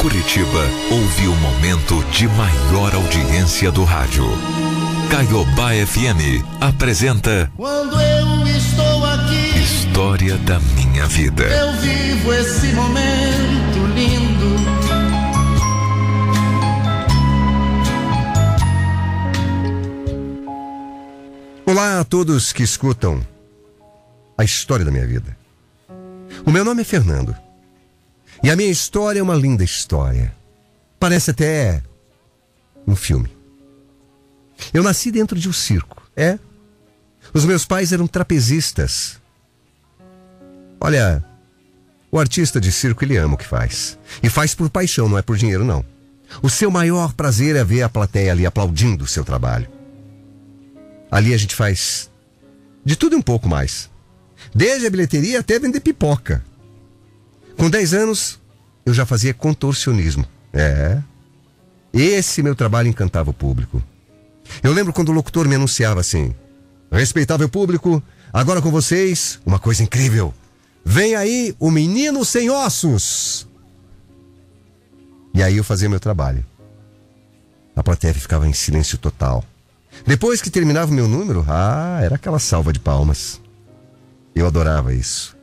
Curitiba ouve o momento de maior audiência do rádio. Caiobá FM apresenta Quando eu estou aqui, História da Minha Vida. eu vivo esse momento lindo. Olá a todos que escutam a história da minha vida. O meu nome é Fernando. E a minha história é uma linda história. Parece até um filme. Eu nasci dentro de um circo, é? Os meus pais eram trapezistas. Olha, o artista de circo ele ama o que faz. E faz por paixão, não é por dinheiro, não. O seu maior prazer é ver a plateia ali aplaudindo o seu trabalho. Ali a gente faz de tudo e um pouco mais. Desde a bilheteria até vender pipoca. Com 10 anos, eu já fazia contorcionismo. É. Esse meu trabalho encantava o público. Eu lembro quando o locutor me anunciava assim: Respeitável público, agora com vocês, uma coisa incrível. Vem aí o menino sem ossos. E aí eu fazia meu trabalho. A plateia ficava em silêncio total. Depois que terminava o meu número, ah, era aquela salva de palmas. Eu adorava isso.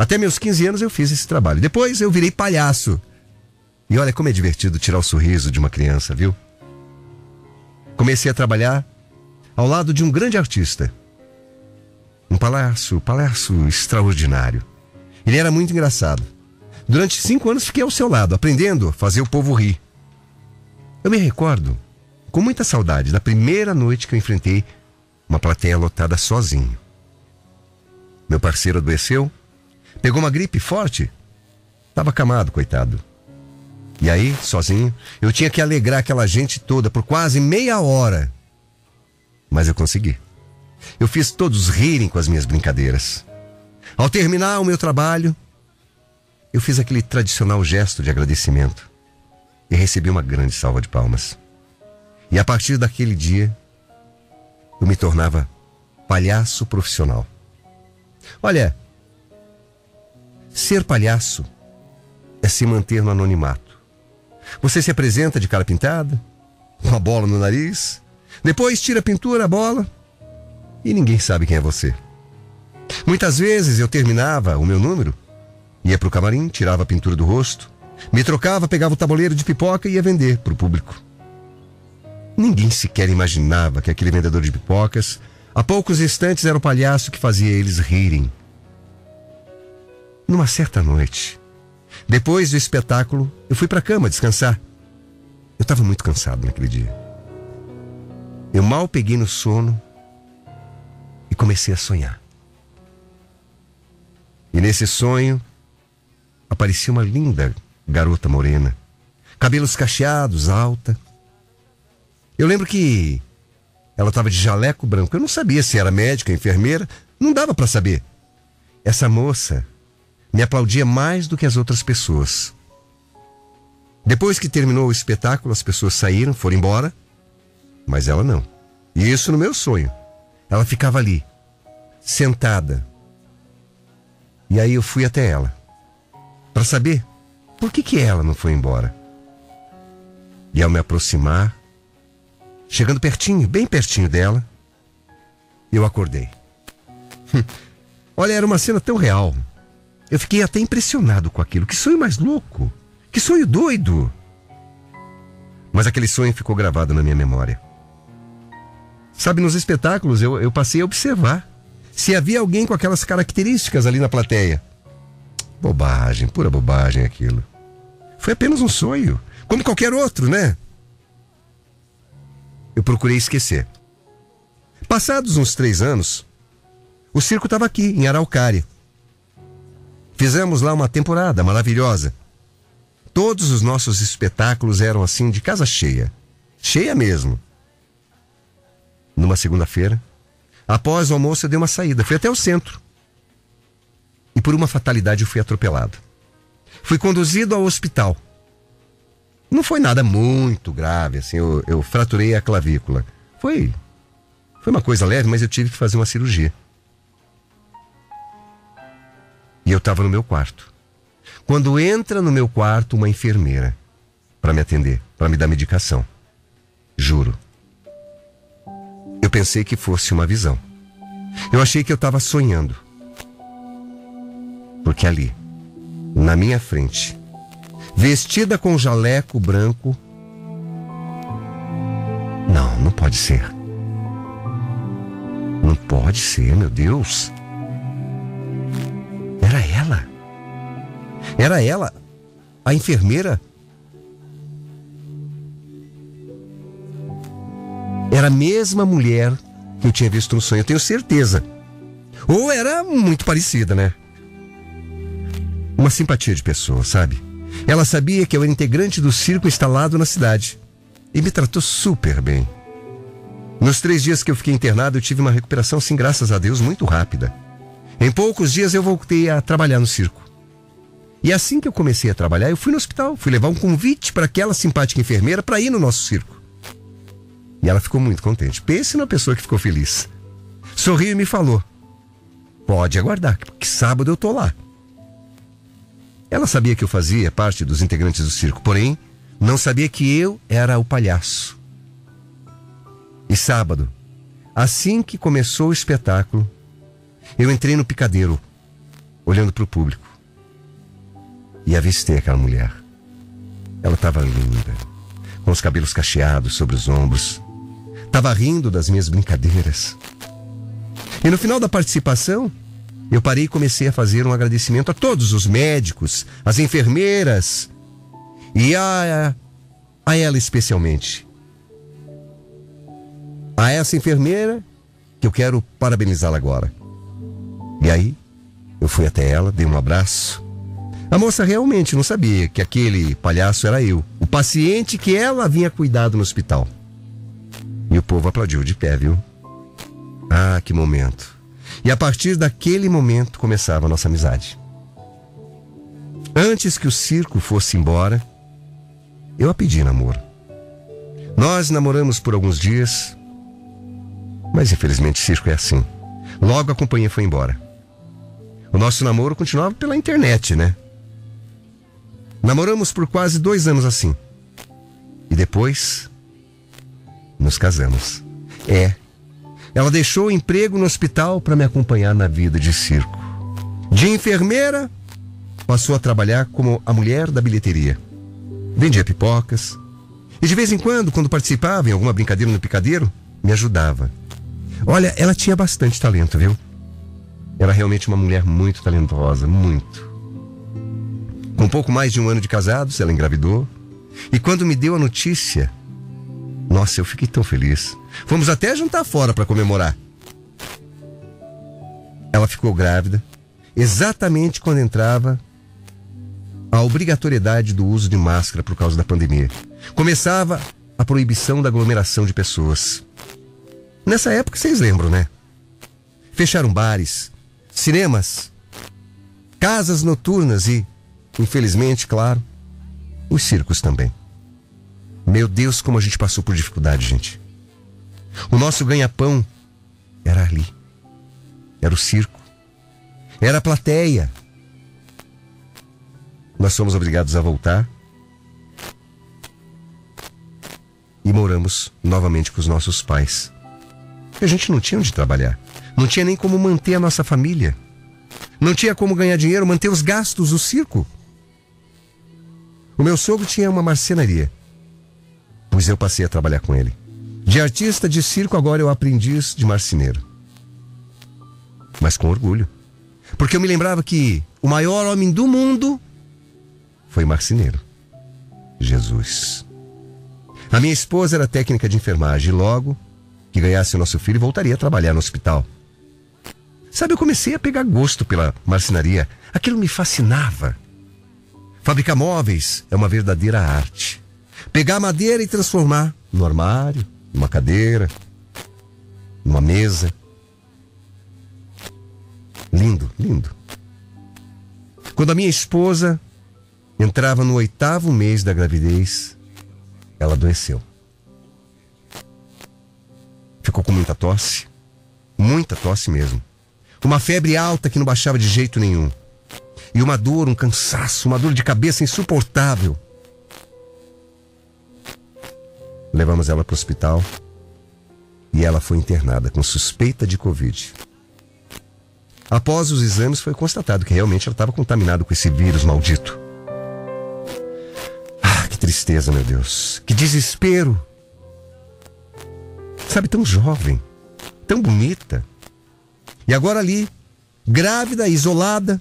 Até meus 15 anos eu fiz esse trabalho. Depois eu virei palhaço. E olha como é divertido tirar o sorriso de uma criança, viu? Comecei a trabalhar ao lado de um grande artista. Um palhaço, palhaço extraordinário. Ele era muito engraçado. Durante cinco anos fiquei ao seu lado, aprendendo a fazer o povo rir. Eu me recordo com muita saudade da primeira noite que eu enfrentei uma plateia lotada sozinho. Meu parceiro adoeceu, pegou uma gripe forte, estava acamado, coitado. E aí, sozinho, eu tinha que alegrar aquela gente toda por quase meia hora. Mas eu consegui. Eu fiz todos rirem com as minhas brincadeiras. Ao terminar o meu trabalho, eu fiz aquele tradicional gesto de agradecimento e recebi uma grande salva de palmas. E a partir daquele dia, eu me tornava palhaço profissional. Olha, ser palhaço é se manter no anonimato. Você se apresenta de cara pintada, com a bola no nariz, depois tira a pintura, a bola, e ninguém sabe quem é você. Muitas vezes eu terminava o meu número, ia pro camarim, tirava a pintura do rosto, me trocava, pegava o tabuleiro de pipoca e ia vender pro público. Ninguém sequer imaginava que aquele vendedor de pipocas, a poucos instantes, era o palhaço que fazia eles rirem. Numa certa noite, depois do espetáculo, eu fui para cama descansar. Eu estava muito cansado naquele dia. Eu mal peguei no sono e comecei a sonhar. E nesse sonho aparecia uma linda garota morena, cabelos cacheados, alta. Eu lembro que ela estava de jaleco branco. Eu não sabia se era médica, enfermeira, não dava para saber. Essa moça me aplaudia mais do que as outras pessoas. Depois que terminou o espetáculo, as pessoas saíram, foram embora, mas ela não. E isso no meu sonho. Ela ficava ali, sentada. E aí eu fui até ela, para saber por que, que ela não foi embora. E ao me aproximar, chegando pertinho, bem pertinho dela, eu acordei. Olha, era uma cena tão real. Eu fiquei até impressionado com aquilo. Que sonho mais louco! Que sonho doido! Mas aquele sonho ficou gravado na minha memória. Sabe, nos espetáculos eu, eu passei a observar se havia alguém com aquelas características ali na plateia. Bobagem, pura bobagem aquilo. Foi apenas um sonho, como qualquer outro, né? Eu procurei esquecer. Passados uns três anos, o circo estava aqui, em Araucária. Fizemos lá uma temporada maravilhosa. Todos os nossos espetáculos eram assim de casa cheia. Cheia mesmo. Numa segunda-feira, após o almoço, eu dei uma saída. Fui até o centro. E por uma fatalidade eu fui atropelado. Fui conduzido ao hospital. Não foi nada muito grave, assim, eu, eu fraturei a clavícula. Foi. Foi uma coisa leve, mas eu tive que fazer uma cirurgia. E eu estava no meu quarto. quando entra no meu quarto uma enfermeira para me atender, para me dar medicação. Juro. Eu pensei que fosse uma visão. Eu achei que eu estava sonhando. Porque ali, na minha frente, vestida com jaleco branco. Não, não pode ser. Não pode ser, meu Deus. Era ela, a enfermeira. Era a mesma mulher que eu tinha visto no sonho, eu tenho certeza. Ou era muito parecida, né? Uma simpatia de pessoa, sabe? Ela sabia que eu era integrante do circo instalado na cidade e me tratou super bem. Nos três dias que eu fiquei internado, eu tive uma recuperação, sim, graças a Deus, muito rápida. Em poucos dias eu voltei a trabalhar no circo. E assim que eu comecei a trabalhar, eu fui no hospital, fui levar um convite para aquela simpática enfermeira para ir no nosso circo. E ela ficou muito contente. Pense na pessoa que ficou feliz. Sorriu e me falou: Pode aguardar, que sábado eu tô lá. Ela sabia que eu fazia parte dos integrantes do circo, porém, não sabia que eu era o palhaço. E sábado, assim que começou o espetáculo, eu entrei no picadeiro, olhando para o público. E avistei aquela mulher. Ela estava linda, com os cabelos cacheados sobre os ombros. Estava rindo das minhas brincadeiras. E no final da participação, eu parei e comecei a fazer um agradecimento a todos os médicos, as enfermeiras e a, a ela especialmente. A essa enfermeira que eu quero parabenizá-la agora. E aí, eu fui até ela, dei um abraço. A moça realmente não sabia que aquele palhaço era eu, o paciente que ela vinha cuidado no hospital. E o povo aplaudiu de pé, viu? Ah, que momento. E a partir daquele momento começava a nossa amizade. Antes que o circo fosse embora, eu a pedi namoro. Nós namoramos por alguns dias, mas infelizmente o circo é assim. Logo a companhia foi embora. O nosso namoro continuava pela internet, né? Namoramos por quase dois anos assim. E depois nos casamos. É, ela deixou o emprego no hospital para me acompanhar na vida de circo. De enfermeira, passou a trabalhar como a mulher da bilheteria. Vendia pipocas. E de vez em quando, quando participava em alguma brincadeira no picadeiro, me ajudava. Olha, ela tinha bastante talento, viu? Era realmente uma mulher muito talentosa, muito. Com pouco mais de um ano de casados, ela engravidou. E quando me deu a notícia, nossa, eu fiquei tão feliz. Fomos até jantar fora para comemorar. Ela ficou grávida exatamente quando entrava a obrigatoriedade do uso de máscara por causa da pandemia. Começava a proibição da aglomeração de pessoas. Nessa época, vocês lembram, né? Fecharam bares, cinemas, casas noturnas e, infelizmente, claro, os circos também. Meu Deus, como a gente passou por dificuldade, gente. O nosso ganha-pão era ali. Era o circo. Era a plateia. Nós fomos obrigados a voltar. E moramos novamente com os nossos pais. a gente não tinha onde trabalhar. Não tinha nem como manter a nossa família. Não tinha como ganhar dinheiro, manter os gastos do circo. O meu sogro tinha uma marcenaria, pois eu passei a trabalhar com ele. De artista de circo, agora eu aprendiz de marceneiro. Mas com orgulho. Porque eu me lembrava que o maior homem do mundo foi marceneiro. Jesus. A minha esposa era técnica de enfermagem e logo que ganhasse o nosso filho voltaria a trabalhar no hospital. Sabe, eu comecei a pegar gosto pela marcenaria. Aquilo me fascinava. Fabricar móveis é uma verdadeira arte. Pegar madeira e transformar no armário, numa cadeira, numa mesa. Lindo, lindo. Quando a minha esposa entrava no oitavo mês da gravidez, ela adoeceu. Ficou com muita tosse, muita tosse mesmo. Uma febre alta que não baixava de jeito nenhum. E uma dor, um cansaço, uma dor de cabeça insuportável. Levamos ela para o hospital e ela foi internada com suspeita de Covid. Após os exames, foi constatado que realmente ela estava contaminada com esse vírus maldito. Ah, que tristeza, meu Deus. Que desespero. Sabe, tão jovem, tão bonita. E agora ali, grávida, isolada,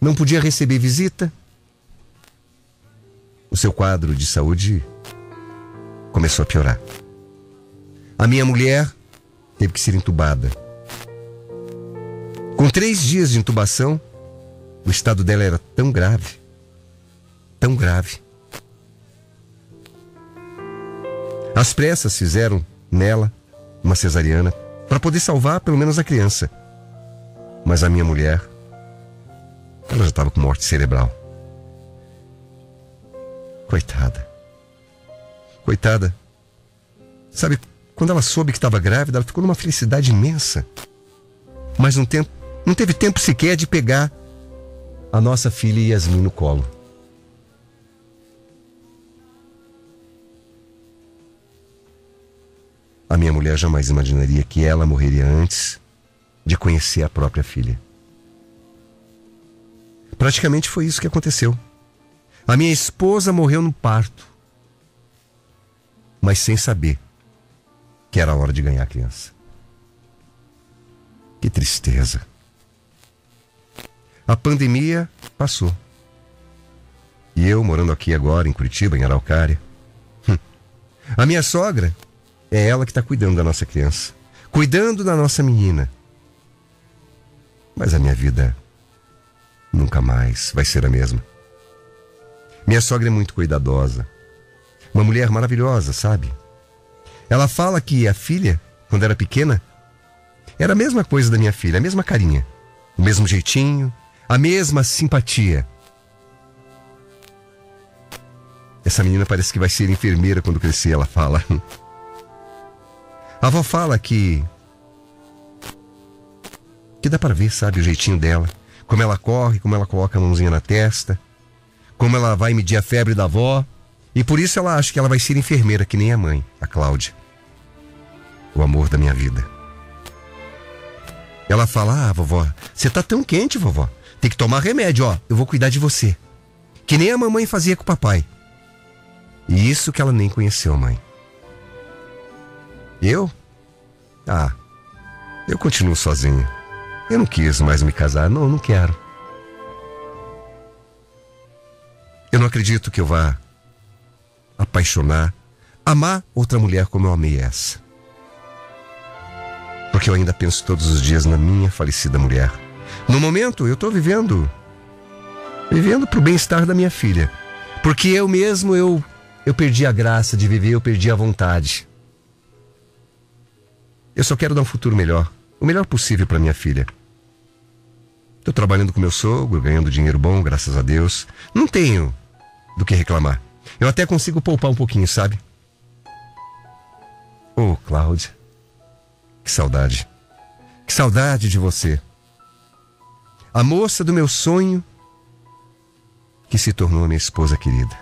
não podia receber visita. O seu quadro de saúde começou a piorar. A minha mulher teve que ser entubada. Com três dias de intubação, o estado dela era tão grave, tão grave. As pressas fizeram nela uma cesariana para poder salvar pelo menos a criança. Mas a minha mulher, ela já estava com morte cerebral. Coitada. Coitada. Sabe, quando ela soube que estava grávida, ela ficou numa felicidade imensa. Mas não, tempo, não teve tempo sequer de pegar a nossa filha Yasmin no colo. A minha mulher jamais imaginaria que ela morreria antes de conhecer a própria filha. Praticamente foi isso que aconteceu. A minha esposa morreu no parto, mas sem saber que era a hora de ganhar a criança. Que tristeza. A pandemia passou. E eu, morando aqui agora, em Curitiba, em Araucária. Hum, a minha sogra é ela que está cuidando da nossa criança, cuidando da nossa menina. Mas a minha vida nunca mais vai ser a mesma. Minha sogra é muito cuidadosa. Uma mulher maravilhosa, sabe? Ela fala que a filha, quando era pequena, era a mesma coisa da minha filha, a mesma carinha, o mesmo jeitinho, a mesma simpatia. Essa menina parece que vai ser enfermeira quando crescer, ela fala. A avó fala que. que dá para ver, sabe, o jeitinho dela. Como ela corre, como ela coloca a mãozinha na testa, como ela vai medir a febre da avó. E por isso ela acha que ela vai ser enfermeira, que nem a mãe, a Cláudia. O amor da minha vida. Ela fala: Ah, vovó, você tá tão quente, vovó. Tem que tomar remédio, ó. Eu vou cuidar de você. Que nem a mamãe fazia com o papai. E isso que ela nem conheceu, mãe. Eu? Ah, eu continuo sozinho. Eu não quis mais me casar, não, não quero. Eu não acredito que eu vá apaixonar, amar outra mulher como eu amei essa. Porque eu ainda penso todos os dias na minha falecida mulher. No momento, eu estou vivendo, vivendo para o bem-estar da minha filha. Porque eu mesmo, eu, eu perdi a graça de viver, eu perdi a vontade. Eu só quero dar um futuro melhor, o melhor possível para minha filha. Estou trabalhando com meu sogro, ganhando dinheiro bom, graças a Deus. Não tenho do que reclamar. Eu até consigo poupar um pouquinho, sabe? Ô, oh, Cláudia, que saudade. Que saudade de você. A moça do meu sonho que se tornou minha esposa querida.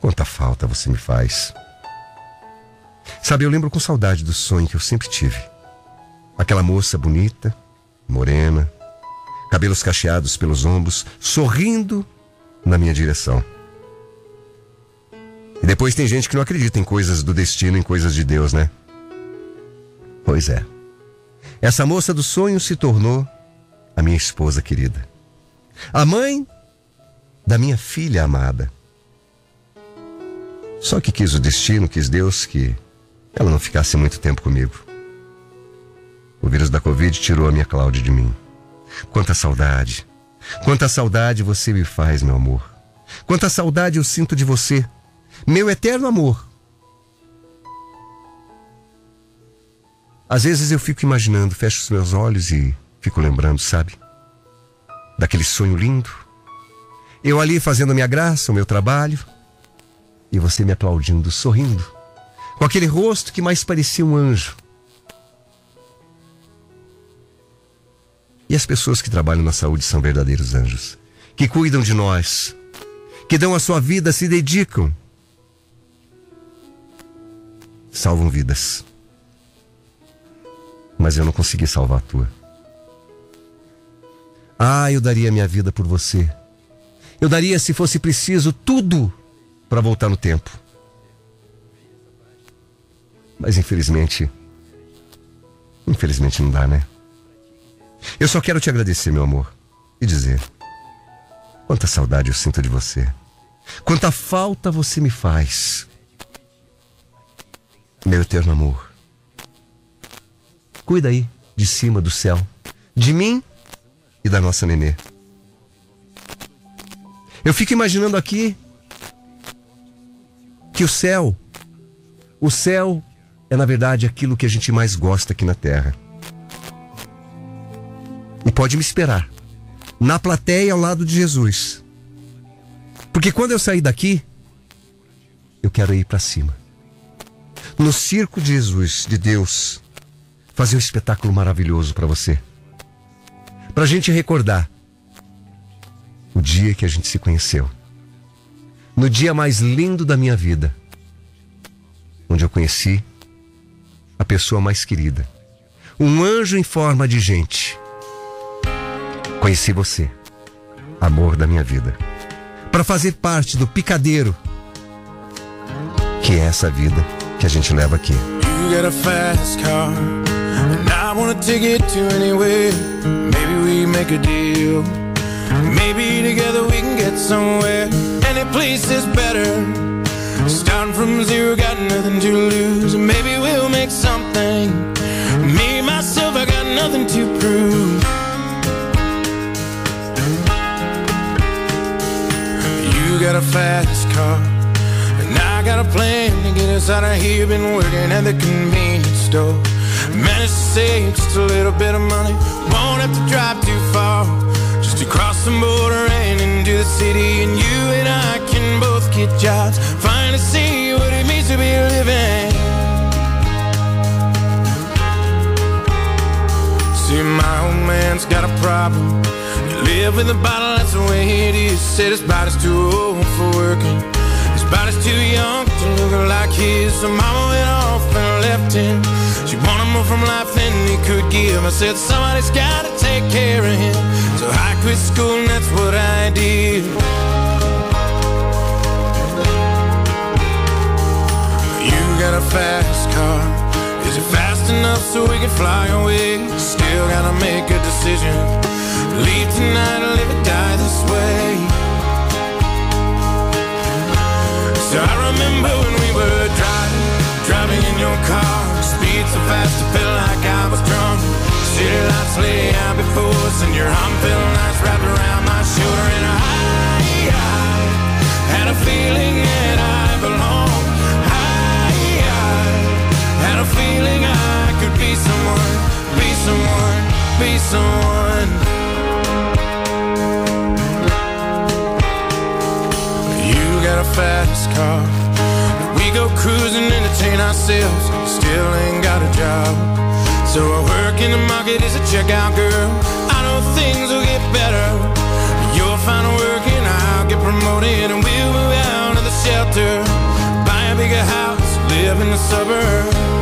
Quanta falta você me faz. Sabe, eu lembro com saudade do sonho que eu sempre tive. Aquela moça bonita, morena, cabelos cacheados pelos ombros, sorrindo na minha direção. E depois tem gente que não acredita em coisas do destino, em coisas de Deus, né? Pois é. Essa moça do sonho se tornou a minha esposa querida. A mãe da minha filha amada. Só que quis o destino, quis Deus que ela não ficasse muito tempo comigo. O vírus da Covid tirou a minha Cláudia de mim. Quanta saudade. Quanta saudade você me faz, meu amor. Quanta saudade eu sinto de você, meu eterno amor. Às vezes eu fico imaginando, fecho os meus olhos e fico lembrando, sabe? Daquele sonho lindo. Eu ali fazendo a minha graça, o meu trabalho, e você me aplaudindo, sorrindo com aquele rosto que mais parecia um anjo. E as pessoas que trabalham na saúde são verdadeiros anjos, que cuidam de nós, que dão a sua vida, se dedicam, salvam vidas. Mas eu não consegui salvar a tua. Ah, eu daria minha vida por você. Eu daria, se fosse preciso, tudo para voltar no tempo. Mas infelizmente, infelizmente não dá, né? Eu só quero te agradecer, meu amor, e dizer: quanta saudade eu sinto de você. Quanta falta você me faz. Meu eterno amor. Cuida aí, de cima do céu, de mim e da nossa nenê. Eu fico imaginando aqui que o céu, o céu é na verdade aquilo que a gente mais gosta aqui na terra. E pode me esperar na plateia ao lado de Jesus. Porque quando eu sair daqui, eu quero ir para cima. No circo de Jesus, de Deus, fazer um espetáculo maravilhoso para você. Para a gente recordar o dia que a gente se conheceu. No dia mais lindo da minha vida, onde eu conheci a pessoa mais querida, um anjo em forma de gente. Conheci você, amor da minha vida para fazer parte do picadeiro, que é essa vida que a gente leva aqui. Maybe together we can get somewhere. Any place is better. Starting from zero, got nothing to lose. Maybe we'll make something. Me, myself, I got nothing to prove. Got a fast car. And I got a plan to get us out of here. Been working at the convenience store. Managed to save just a little bit of money. Won't have to drive too far. Just to cross the border and into the city. And you and I can both get jobs. Finally see what it means to be living See, my old man's got a problem Live with a bottle, that's the way it is. Said his body's too old for working. His body's too young to look like his. So mama went off and left him. She wanted more from life than he could give. I said somebody's gotta take care of him. So I quit school and that's what I did. You got a fast car. Is it fast enough so we can fly away? Still gotta make a decision. Leave tonight or live or die this way So I remember when we were someone, be someone a fast car. We go cruising, entertain ourselves. Still ain't got a job. So I work in the market as a checkout girl. I know things will get better. You'll find a work and I'll get promoted and we'll move out of the shelter. Buy a bigger house, live in the suburbs.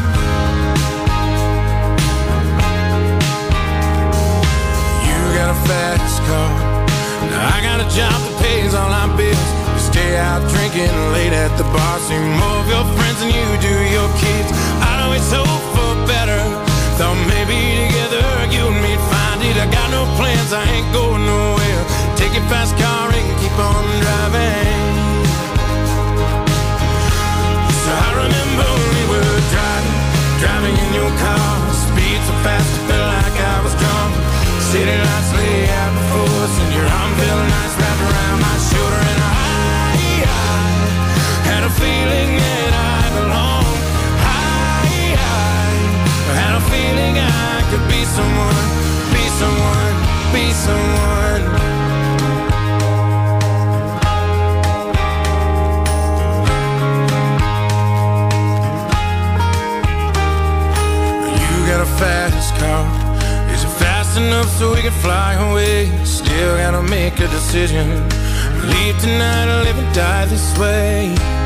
a job that pays all our bills. You stay out drinking late at the bar. See more of your friends than you do your kids. I'd always hope for better. Thought maybe together you and me'd find it. I got no plans, I ain't going nowhere. Take your fast car and keep on driving. So I remember we were driving, driving in your car. Speed so fast, it felt like I was drunk. City lights decision. Leave tonight or live and die this way.